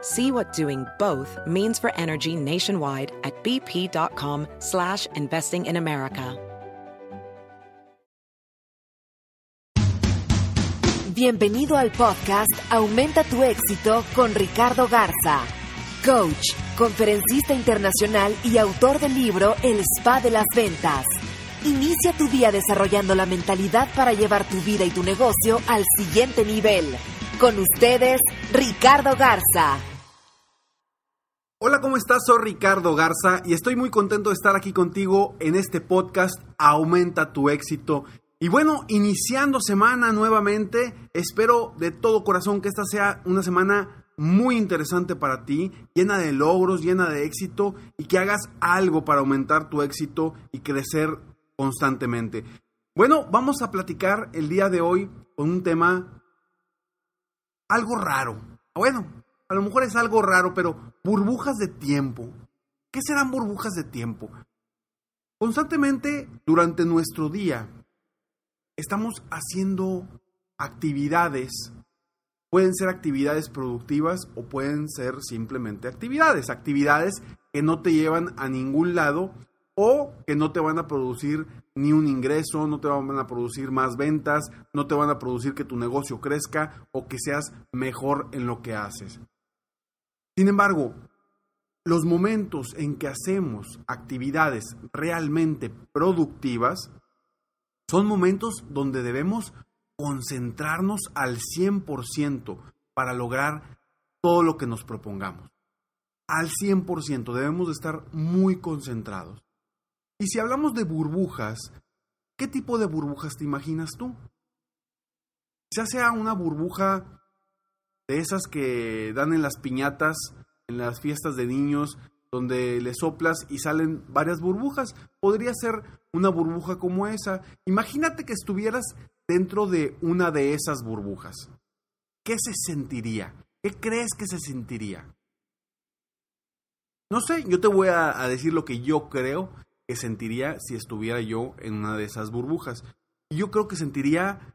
See what doing both means for energy nationwide at bp.com slash investing in America. Bienvenido al podcast Aumenta tu éxito con Ricardo Garza, coach, conferencista internacional y autor del libro El Spa de las Ventas. Inicia tu día desarrollando la mentalidad para llevar tu vida y tu negocio al siguiente nivel. Con ustedes, Ricardo Garza. Hola, ¿cómo estás? Soy Ricardo Garza y estoy muy contento de estar aquí contigo en este podcast Aumenta tu éxito. Y bueno, iniciando semana nuevamente, espero de todo corazón que esta sea una semana muy interesante para ti, llena de logros, llena de éxito y que hagas algo para aumentar tu éxito y crecer constantemente. Bueno, vamos a platicar el día de hoy con un tema algo raro. Bueno, a lo mejor es algo raro, pero burbujas de tiempo. ¿Qué serán burbujas de tiempo? Constantemente durante nuestro día estamos haciendo actividades. Pueden ser actividades productivas o pueden ser simplemente actividades. Actividades que no te llevan a ningún lado o que no te van a producir ni un ingreso, no te van a producir más ventas, no te van a producir que tu negocio crezca o que seas mejor en lo que haces. Sin embargo, los momentos en que hacemos actividades realmente productivas son momentos donde debemos concentrarnos al 100% para lograr todo lo que nos propongamos. Al 100% debemos de estar muy concentrados. Y si hablamos de burbujas, ¿qué tipo de burbujas te imaginas tú? Ya sea una burbuja de esas que dan en las piñatas, en las fiestas de niños, donde le soplas y salen varias burbujas. Podría ser una burbuja como esa. Imagínate que estuvieras dentro de una de esas burbujas. ¿Qué se sentiría? ¿Qué crees que se sentiría? No sé, yo te voy a, a decir lo que yo creo que sentiría si estuviera yo en una de esas burbujas. Yo creo que sentiría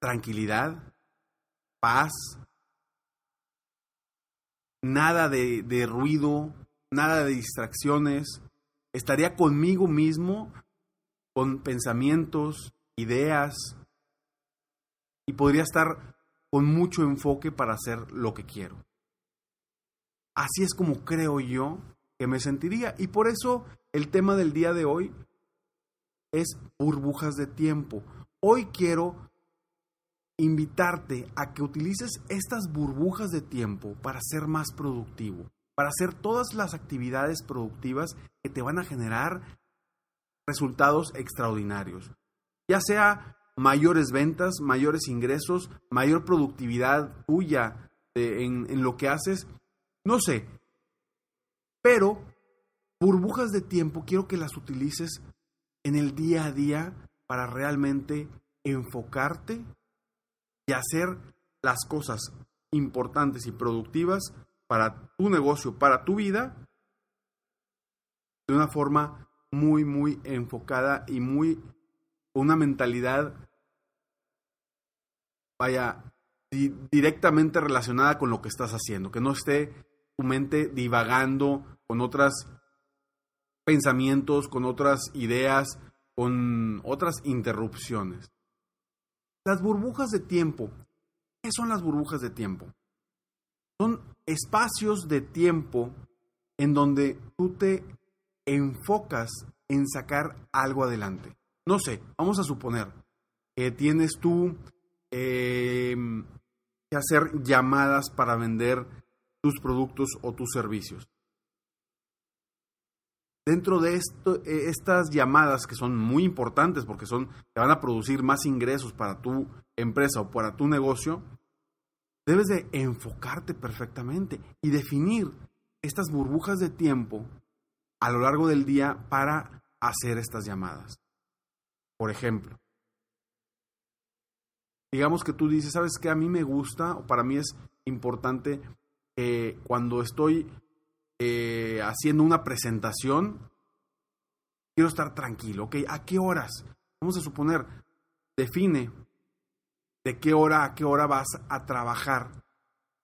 tranquilidad, paz, nada de, de ruido, nada de distracciones, estaría conmigo mismo, con pensamientos, ideas, y podría estar con mucho enfoque para hacer lo que quiero. Así es como creo yo que me sentiría. Y por eso el tema del día de hoy es burbujas de tiempo. Hoy quiero invitarte a que utilices estas burbujas de tiempo para ser más productivo para hacer todas las actividades productivas que te van a generar resultados extraordinarios. Ya sea mayores ventas, mayores ingresos, mayor productividad tuya en, en lo que haces, no sé. Pero burbujas de tiempo quiero que las utilices en el día a día para realmente enfocarte y hacer las cosas importantes y productivas para tu negocio, para tu vida, de una forma muy, muy enfocada y muy, una mentalidad, vaya, directamente relacionada con lo que estás haciendo, que no esté tu mente divagando con otros pensamientos, con otras ideas, con otras interrupciones. Las burbujas de tiempo. ¿Qué son las burbujas de tiempo? Son espacios de tiempo en donde tú te enfocas en sacar algo adelante. No sé, vamos a suponer que tienes tú eh, que hacer llamadas para vender tus productos o tus servicios. Dentro de esto, eh, estas llamadas que son muy importantes porque son, te van a producir más ingresos para tu empresa o para tu negocio, debes de enfocarte perfectamente y definir estas burbujas de tiempo a lo largo del día para hacer estas llamadas. Por ejemplo, digamos que tú dices, ¿sabes qué? A mí me gusta o para mí es importante cuando estoy eh, haciendo una presentación, quiero estar tranquilo, ¿ok? ¿A qué horas? Vamos a suponer, define de qué hora a qué hora vas a trabajar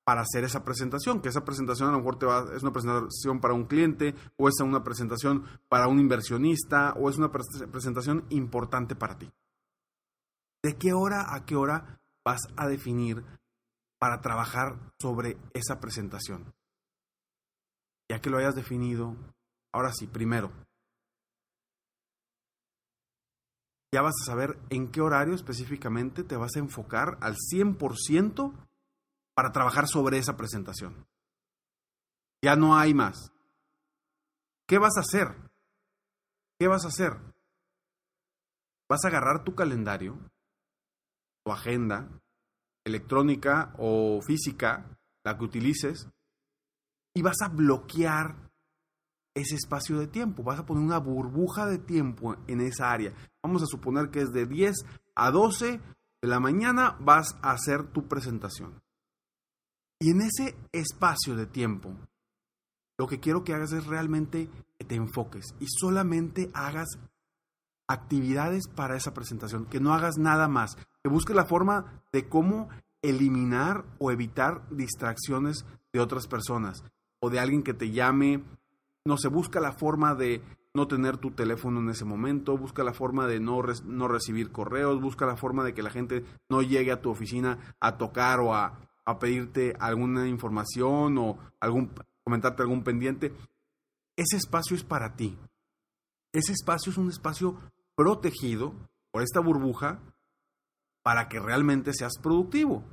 para hacer esa presentación, que esa presentación a lo mejor te va, es una presentación para un cliente o es una presentación para un inversionista o es una presentación importante para ti. ¿De qué hora a qué hora vas a definir para trabajar sobre esa presentación? Ya que lo hayas definido, ahora sí, primero, ya vas a saber en qué horario específicamente te vas a enfocar al 100% para trabajar sobre esa presentación. Ya no hay más. ¿Qué vas a hacer? ¿Qué vas a hacer? Vas a agarrar tu calendario, tu agenda, electrónica o física, la que utilices, y vas a bloquear ese espacio de tiempo. Vas a poner una burbuja de tiempo en esa área. Vamos a suponer que es de 10 a 12 de la mañana vas a hacer tu presentación. Y en ese espacio de tiempo, lo que quiero que hagas es realmente que te enfoques y solamente hagas actividades para esa presentación, que no hagas nada más, que busques la forma de cómo eliminar o evitar distracciones de otras personas o de alguien que te llame, no se busca la forma de no tener tu teléfono en ese momento, busca la forma de no, no recibir correos, busca la forma de que la gente no llegue a tu oficina a tocar o a a pedirte alguna información o algún, comentarte algún pendiente, ese espacio es para ti. Ese espacio es un espacio protegido por esta burbuja para que realmente seas productivo.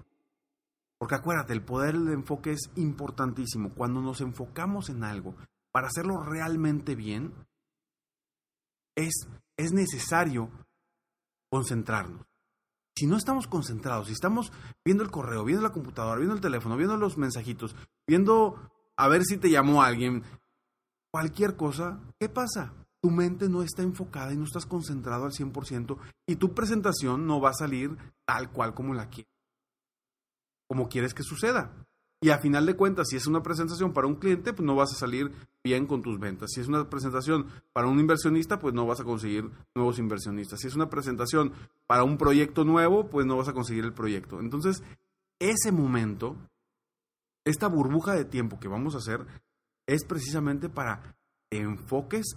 Porque acuérdate, el poder del enfoque es importantísimo. Cuando nos enfocamos en algo para hacerlo realmente bien, es, es necesario concentrarnos si no estamos concentrados, si estamos viendo el correo, viendo la computadora, viendo el teléfono, viendo los mensajitos, viendo a ver si te llamó alguien, cualquier cosa, ¿qué pasa? Tu mente no está enfocada y no estás concentrado al 100% y tu presentación no va a salir tal cual como la quieres, como quieres que suceda. Y a final de cuentas, si es una presentación para un cliente, pues no vas a salir bien con tus ventas. Si es una presentación para un inversionista, pues no vas a conseguir nuevos inversionistas. Si es una presentación para un proyecto nuevo, pues no vas a conseguir el proyecto. Entonces, ese momento, esta burbuja de tiempo que vamos a hacer, es precisamente para que enfoques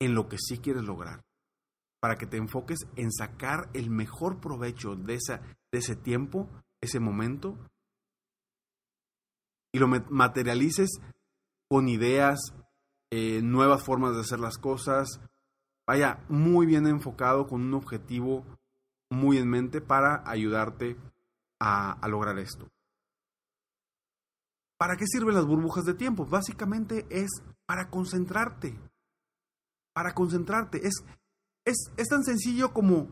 en lo que sí quieres lograr. Para que te enfoques en sacar el mejor provecho de, esa, de ese tiempo, ese momento, y lo materialices con ideas, eh, nuevas formas de hacer las cosas, vaya muy bien enfocado con un objetivo muy en mente para ayudarte a, a lograr esto. ¿Para qué sirven las burbujas de tiempo? Básicamente es para concentrarte. Para concentrarte. Es, es, es, tan sencillo como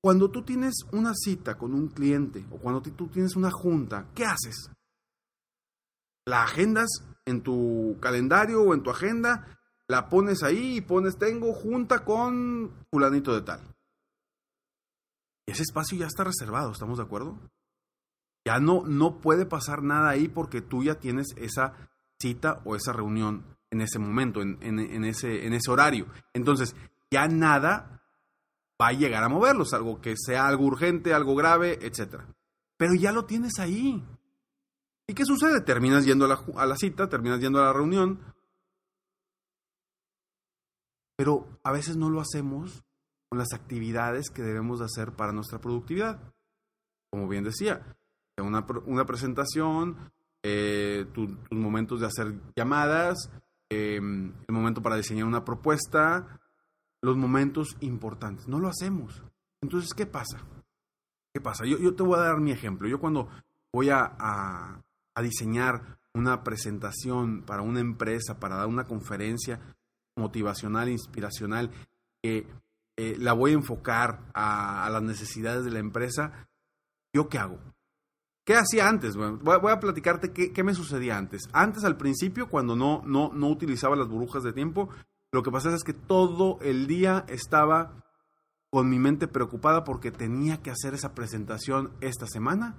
cuando tú tienes una cita con un cliente o cuando tú tienes una junta, ¿qué haces? la agendas en tu calendario o en tu agenda, la pones ahí y pones tengo junta con fulanito de tal. Ese espacio ya está reservado, ¿estamos de acuerdo? Ya no, no puede pasar nada ahí porque tú ya tienes esa cita o esa reunión en ese momento, en, en, ese, en ese horario. Entonces, ya nada va a llegar a moverlos, algo que sea algo urgente, algo grave, etc. Pero ya lo tienes ahí. ¿Y qué sucede? Terminas yendo a la, a la cita, terminas yendo a la reunión, pero a veces no lo hacemos con las actividades que debemos de hacer para nuestra productividad. Como bien decía, una, una presentación, eh, tus momentos de hacer llamadas, em, el momento para diseñar una propuesta, los momentos importantes. No lo hacemos. Entonces, ¿qué pasa? ¿Qué pasa? Yo, yo te voy a dar mi ejemplo. Yo cuando voy a, a, diseñar una presentación para una empresa, para dar una conferencia motivacional, inspiracional, que eh, la voy a enfocar a, a, las necesidades de la empresa, ¿yo qué hago? ¿Qué hacía antes? Bueno, voy, a platicarte qué, qué, me sucedía antes. Antes, al principio, cuando no, no, no utilizaba las burbujas de tiempo, lo que pasaba es que todo el día estaba con mi mente preocupada porque tenía que hacer esa presentación esta semana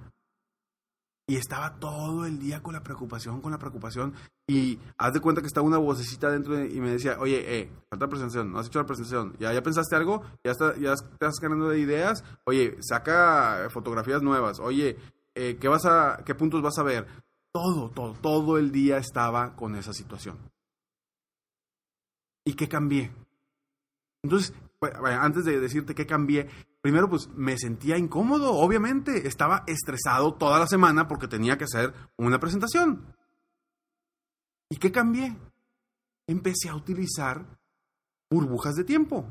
y estaba todo el día con la preocupación, con la preocupación. Y haz de cuenta que estaba una vocecita dentro de, y me decía, oye, eh, falta presentación, no has hecho la presentación, ¿ya, ya pensaste algo? ¿Ya, está, ya estás ganando de ideas? Oye, saca fotografías nuevas. Oye, eh, ¿qué, vas a, ¿qué puntos vas a ver? Todo, todo, todo el día estaba con esa situación. ¿Y qué cambié? Entonces, antes de decirte qué cambié, primero pues me sentía incómodo, obviamente, estaba estresado toda la semana porque tenía que hacer una presentación. ¿Y qué cambié? Empecé a utilizar burbujas de tiempo.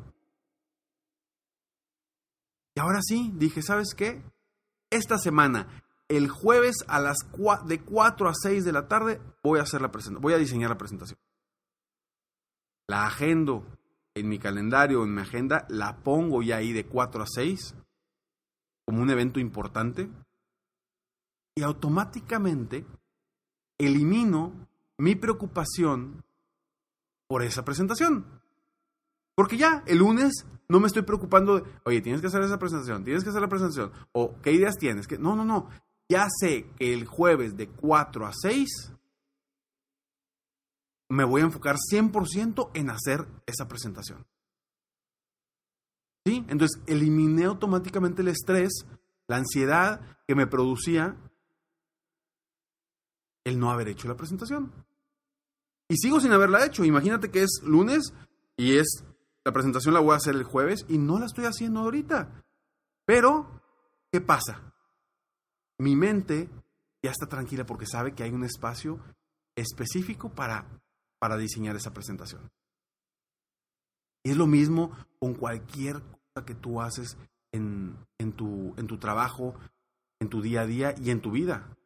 Y ahora sí, dije, ¿sabes qué? Esta semana, el jueves a las de 4 a 6 de la tarde, voy a hacer la presentación, voy a diseñar la presentación. La agendo, en mi calendario, en mi agenda, la pongo ya ahí de 4 a 6 como un evento importante y automáticamente elimino mi preocupación por esa presentación. Porque ya el lunes no me estoy preocupando de, oye, tienes que hacer esa presentación, tienes que hacer la presentación, o qué ideas tienes. que No, no, no. Ya sé que el jueves de 4 a 6 me voy a enfocar 100% en hacer esa presentación. ¿Sí? Entonces, eliminé automáticamente el estrés, la ansiedad que me producía el no haber hecho la presentación. Y sigo sin haberla hecho. Imagínate que es lunes y es la presentación la voy a hacer el jueves y no la estoy haciendo ahorita. Pero, ¿qué pasa? Mi mente ya está tranquila porque sabe que hay un espacio específico para para diseñar esa presentación. Y es lo mismo con cualquier cosa que tú haces en, en, tu, en tu trabajo, en tu día a día y en tu vida.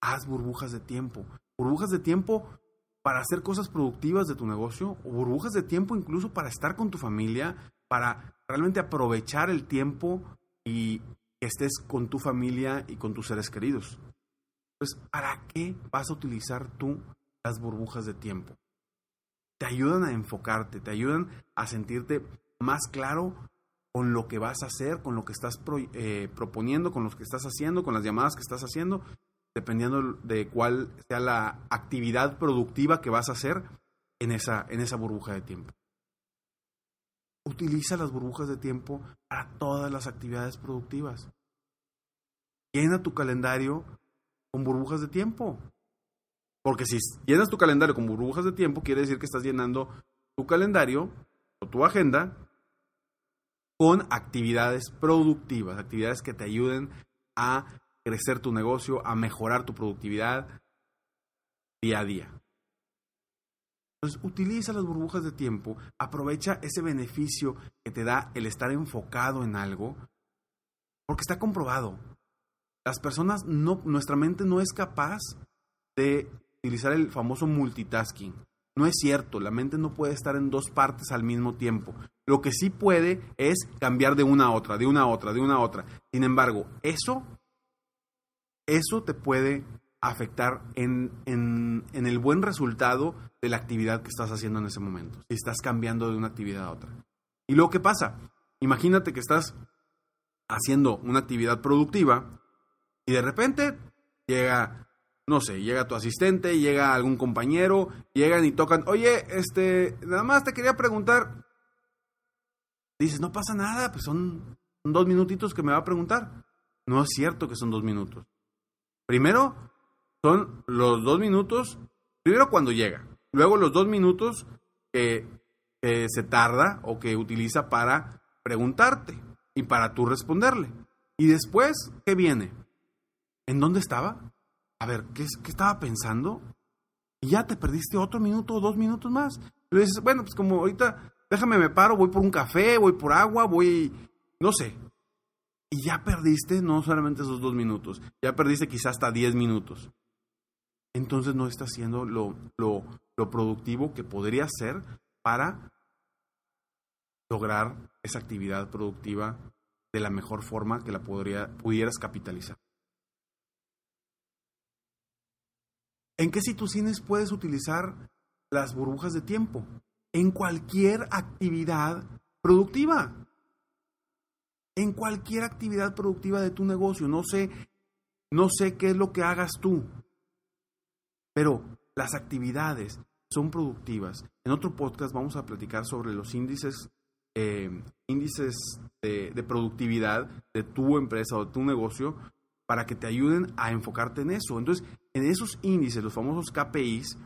Haz burbujas de tiempo. Burbujas de tiempo para hacer cosas productivas de tu negocio o burbujas de tiempo incluso para estar con tu familia, para realmente aprovechar el tiempo y que estés con tu familia y con tus seres queridos. Pues, ¿para qué vas a utilizar tú las burbujas de tiempo. Te ayudan a enfocarte, te ayudan a sentirte más claro con lo que vas a hacer, con lo que estás eh, proponiendo, con lo que estás haciendo, con las llamadas que estás haciendo, dependiendo de cuál sea la actividad productiva que vas a hacer en esa, en esa burbuja de tiempo. Utiliza las burbujas de tiempo para todas las actividades productivas. Llena tu calendario con burbujas de tiempo. Porque si llenas tu calendario con burbujas de tiempo, quiere decir que estás llenando tu calendario o tu agenda con actividades productivas, actividades que te ayuden a crecer tu negocio, a mejorar tu productividad día a día. Entonces, utiliza las burbujas de tiempo, aprovecha ese beneficio que te da el estar enfocado en algo, porque está comprobado. Las personas no, nuestra mente no es capaz de utilizar el famoso multitasking. No es cierto, la mente no puede estar en dos partes al mismo tiempo. Lo que sí puede es cambiar de una a otra, de una a otra, de una a otra. Sin embargo, eso, eso te puede afectar en, en, el buen resultado de la actividad que estás haciendo en ese momento. Si estás cambiando de una actividad a otra. Y luego, ¿qué pasa? Imagínate que estás haciendo una actividad productiva y de repente llega no sé, llega tu asistente, llega algún compañero, llegan y tocan, oye, este, nada más te quería preguntar. Dices, no pasa nada, pues son dos minutitos que me va a preguntar. No es cierto que son dos minutos. Primero, son los dos minutos, primero cuando llega, luego los dos minutos que, se tarda o que utiliza para preguntarte y para tú responderle. Y después, ¿qué viene? ¿En dónde estaba? a ver, ¿qué, ¿qué, estaba pensando? Y ya te perdiste otro minuto o dos minutos más. Y le dices, bueno, pues como ahorita déjame me paro, voy por un café, voy por agua, voy, no sé. Y ya perdiste no solamente esos dos minutos, ya perdiste quizás hasta diez minutos. Entonces no estás haciendo lo, lo, lo productivo que podría ser para lograr esa actividad productiva de la mejor forma que la podría, pudieras capitalizar. ¿En qué situaciones puedes utilizar las burbujas de tiempo? En cualquier actividad productiva. En cualquier actividad productiva de tu negocio. No sé, no sé qué es lo que hagas tú. Pero las actividades son productivas. En otro podcast vamos a platicar sobre los índices, eh, índices de, productividad de tu empresa o de tu negocio para que te ayuden a enfocarte en eso. Entonces, en esos índices, los famosos KPIs,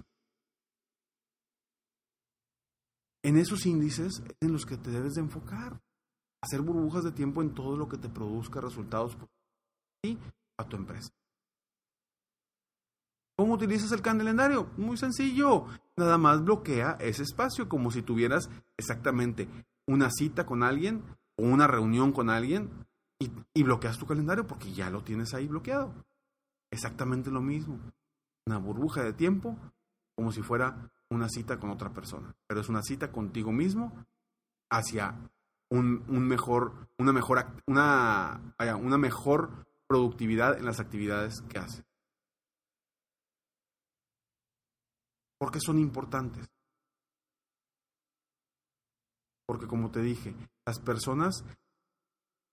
en esos índices es en los que te debes de enfocar. Hacer burbujas de tiempo en todo lo que te produzca resultados y a tu empresa. ¿Cómo utilizas el calendario? Muy sencillo. Nada más bloquea ese espacio como si tuvieras exactamente una cita con alguien o una reunión con alguien y, bloqueas tu calendario porque ya lo tienes ahí bloqueado. Exactamente lo mismo. Una burbuja de tiempo como si fuera una cita con otra persona. Pero es una cita contigo mismo hacia un, mejor, una mejor, una, una mejor productividad en las actividades que haces. Porque son importantes. Porque como te dije, las personas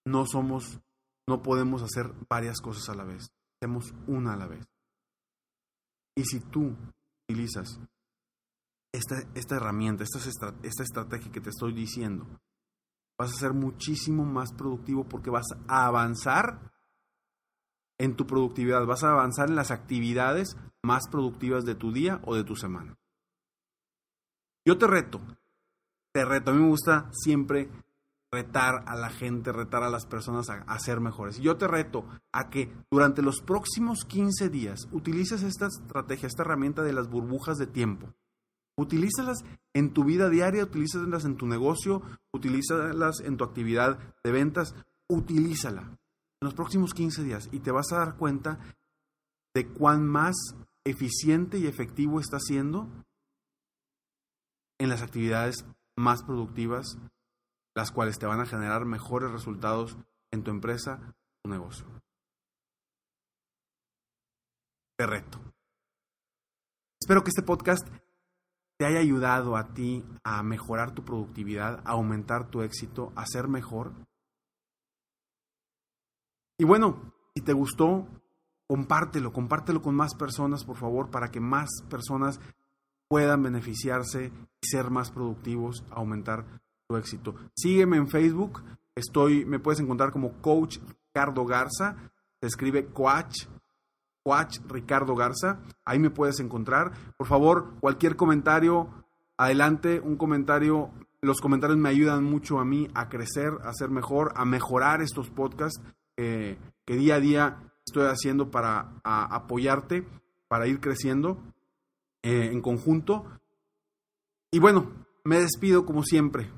no somos, no podemos hacer varias cosas a la vez. Hacemos una a la vez. Y si tú utilizas esta, esta herramienta, esta, esta estrategia que te estoy diciendo, vas a ser muchísimo más productivo porque vas a avanzar en tu productividad, vas a avanzar en las actividades más productivas de tu día o de tu semana. Yo te reto, te reto, a mí me gusta siempre retar a la gente, retar a las personas a, ser mejores. Yo te reto a que durante los próximos 15 días utilices esta estrategia, esta herramienta de las burbujas de tiempo. Utilízalas en tu vida diaria, utilízalas en tu negocio, utilízalas en tu actividad de ventas, utilízala en los próximos 15 días y te vas a dar cuenta de cuán más eficiente y efectivo está siendo en las actividades más productivas las cuales te van a generar mejores resultados en tu empresa, tu negocio. Te reto. Espero que este podcast te haya ayudado a ti a mejorar tu productividad, a aumentar tu éxito, a ser mejor. Y bueno, si te gustó, compártelo, compártelo con más personas, por favor, para que más personas puedan beneficiarse y ser más productivos, aumentar éxito. Sígueme en Facebook, estoy, me puedes encontrar como Coach Ricardo Garza, se escribe Coach, Coach Ricardo Garza, ahí me puedes encontrar. Por favor, cualquier comentario, adelante, un comentario, los comentarios me ayudan mucho a mí a crecer, a ser mejor, a mejorar estos podcasts que día a día estoy haciendo para apoyarte, para ir creciendo eh, en conjunto. Y bueno, me despido como siempre.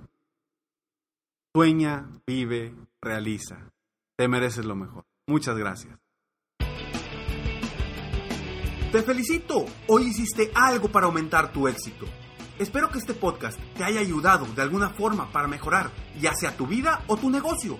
Sueña, vive, realiza. Te mereces lo mejor. Muchas gracias. Te felicito. Hoy hiciste algo para aumentar tu éxito. Espero que este podcast te haya ayudado de alguna forma para mejorar, ya sea tu vida o tu negocio.